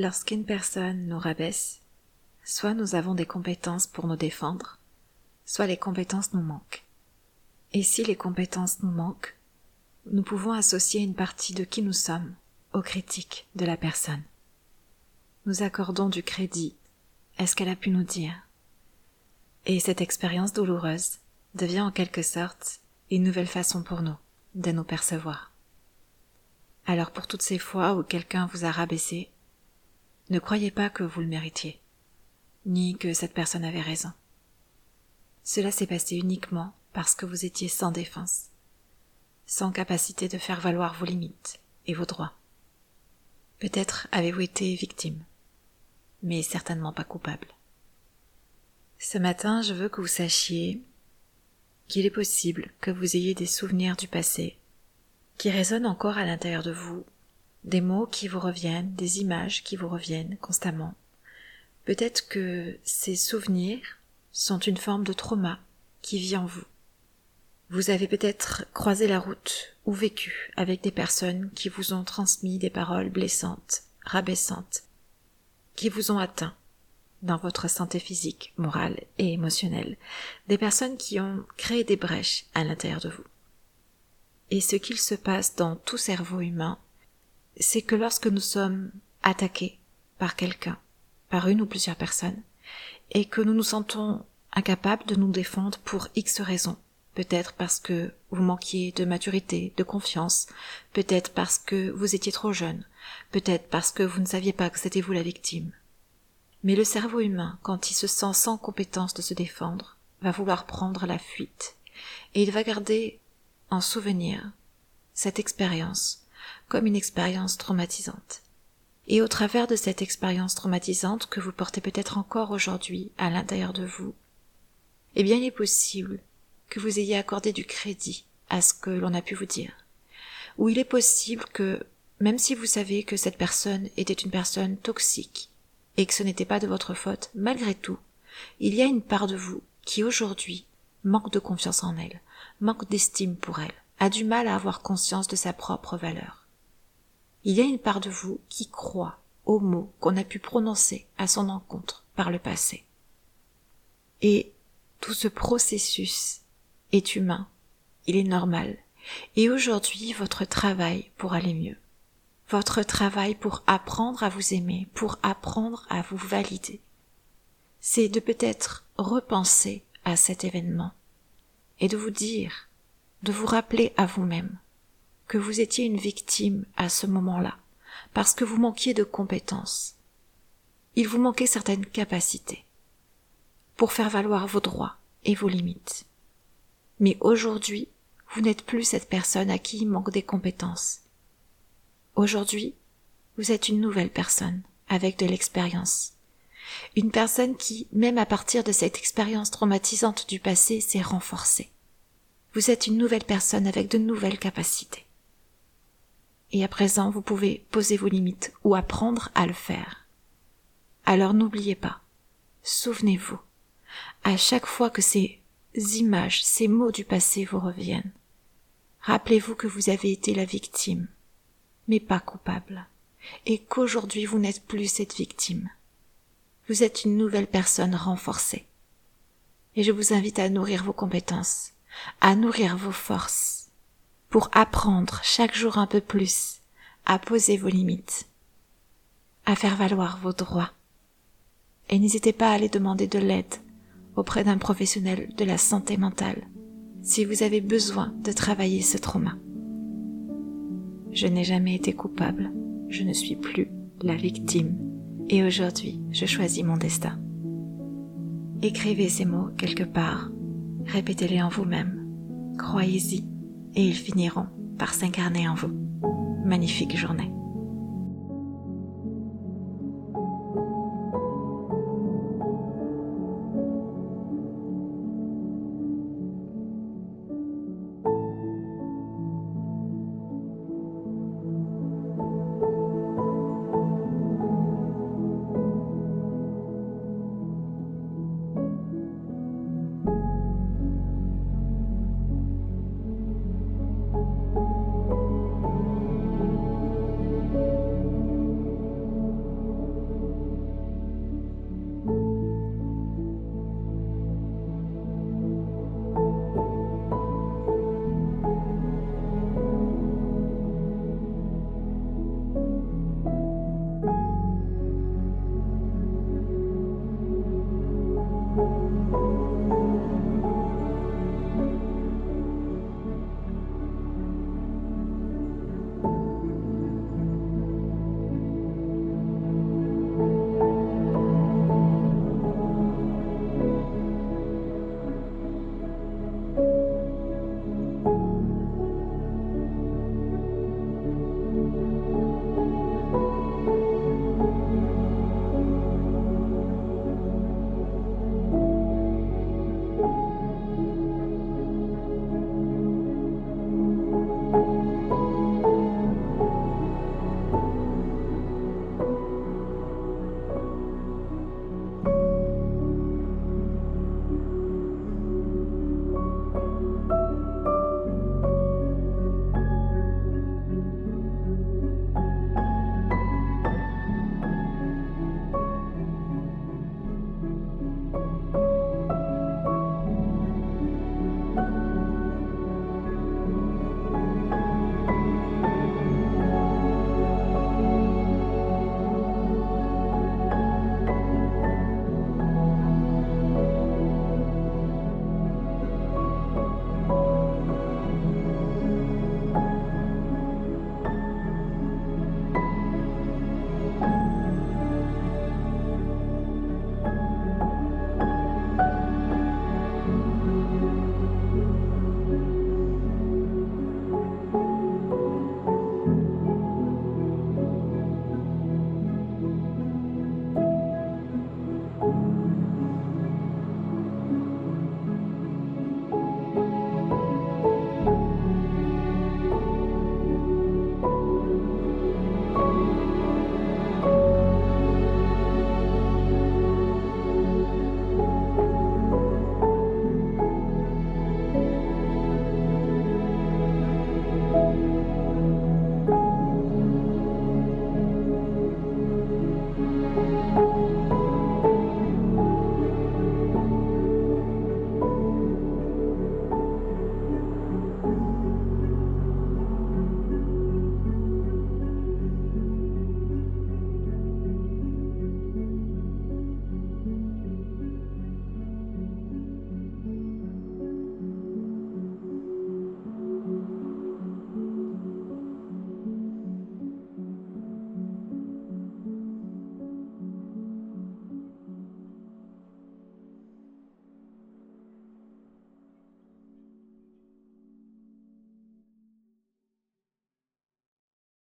Lorsqu'une personne nous rabaisse, soit nous avons des compétences pour nous défendre, soit les compétences nous manquent. Et si les compétences nous manquent, nous pouvons associer une partie de qui nous sommes aux critiques de la personne. Nous accordons du crédit à ce qu'elle a pu nous dire. Et cette expérience douloureuse devient en quelque sorte une nouvelle façon pour nous de nous percevoir. Alors pour toutes ces fois où quelqu'un vous a rabaissé, ne croyez pas que vous le méritiez, ni que cette personne avait raison. Cela s'est passé uniquement parce que vous étiez sans défense, sans capacité de faire valoir vos limites et vos droits. Peut-être avez-vous été victime, mais certainement pas coupable. Ce matin, je veux que vous sachiez qu'il est possible que vous ayez des souvenirs du passé qui résonnent encore à l'intérieur de vous, des mots qui vous reviennent, des images qui vous reviennent constamment. Peut-être que ces souvenirs sont une forme de trauma qui vit en vous. Vous avez peut-être croisé la route ou vécu avec des personnes qui vous ont transmis des paroles blessantes, rabaissantes, qui vous ont atteint dans votre santé physique, morale et émotionnelle, des personnes qui ont créé des brèches à l'intérieur de vous. Et ce qu'il se passe dans tout cerveau humain, c'est que lorsque nous sommes attaqués par quelqu'un, par une ou plusieurs personnes, et que nous nous sentons incapables de nous défendre pour X raisons, peut-être parce que vous manquiez de maturité, de confiance, peut-être parce que vous étiez trop jeune, peut-être parce que vous ne saviez pas que c'était vous la victime. Mais le cerveau humain, quand il se sent sans compétence de se défendre, va vouloir prendre la fuite, et il va garder en souvenir cette expérience comme une expérience traumatisante. Et au travers de cette expérience traumatisante que vous portez peut-être encore aujourd'hui à l'intérieur de vous, eh bien il est possible que vous ayez accordé du crédit à ce que l'on a pu vous dire. Ou il est possible que, même si vous savez que cette personne était une personne toxique, et que ce n'était pas de votre faute, malgré tout, il y a une part de vous qui aujourd'hui manque de confiance en elle, manque d'estime pour elle, a du mal à avoir conscience de sa propre valeur. Il y a une part de vous qui croit aux mots qu'on a pu prononcer à son encontre par le passé. Et tout ce processus est humain, il est normal, et aujourd'hui votre travail pour aller mieux, votre travail pour apprendre à vous aimer, pour apprendre à vous valider, c'est de peut-être repenser à cet événement et de vous dire, de vous rappeler à vous-même que vous étiez une victime à ce moment-là, parce que vous manquiez de compétences. Il vous manquait certaines capacités pour faire valoir vos droits et vos limites. Mais aujourd'hui, vous n'êtes plus cette personne à qui il manque des compétences. Aujourd'hui, vous êtes une nouvelle personne, avec de l'expérience. Une personne qui, même à partir de cette expérience traumatisante du passé, s'est renforcée. Vous êtes une nouvelle personne avec de nouvelles capacités. Et à présent, vous pouvez poser vos limites ou apprendre à le faire. Alors n'oubliez pas, souvenez-vous, à chaque fois que ces images, ces mots du passé vous reviennent, rappelez-vous que vous avez été la victime, mais pas coupable, et qu'aujourd'hui vous n'êtes plus cette victime. Vous êtes une nouvelle personne renforcée. Et je vous invite à nourrir vos compétences, à nourrir vos forces, pour apprendre chaque jour un peu plus à poser vos limites, à faire valoir vos droits. Et n'hésitez pas à aller demander de l'aide auprès d'un professionnel de la santé mentale si vous avez besoin de travailler ce trauma. Je n'ai jamais été coupable, je ne suis plus la victime, et aujourd'hui je choisis mon destin. Écrivez ces mots quelque part, répétez-les en vous-même, croyez-y, et ils finiront par s'incarner en vous. Magnifique journée.